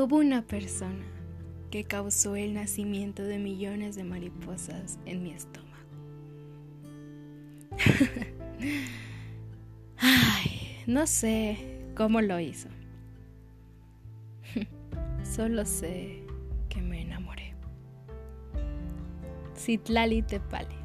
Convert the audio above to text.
Hubo una persona que causó el nacimiento de millones de mariposas en mi estómago. Ay, no sé cómo lo hizo. Solo sé que me enamoré. Citlali Tepale.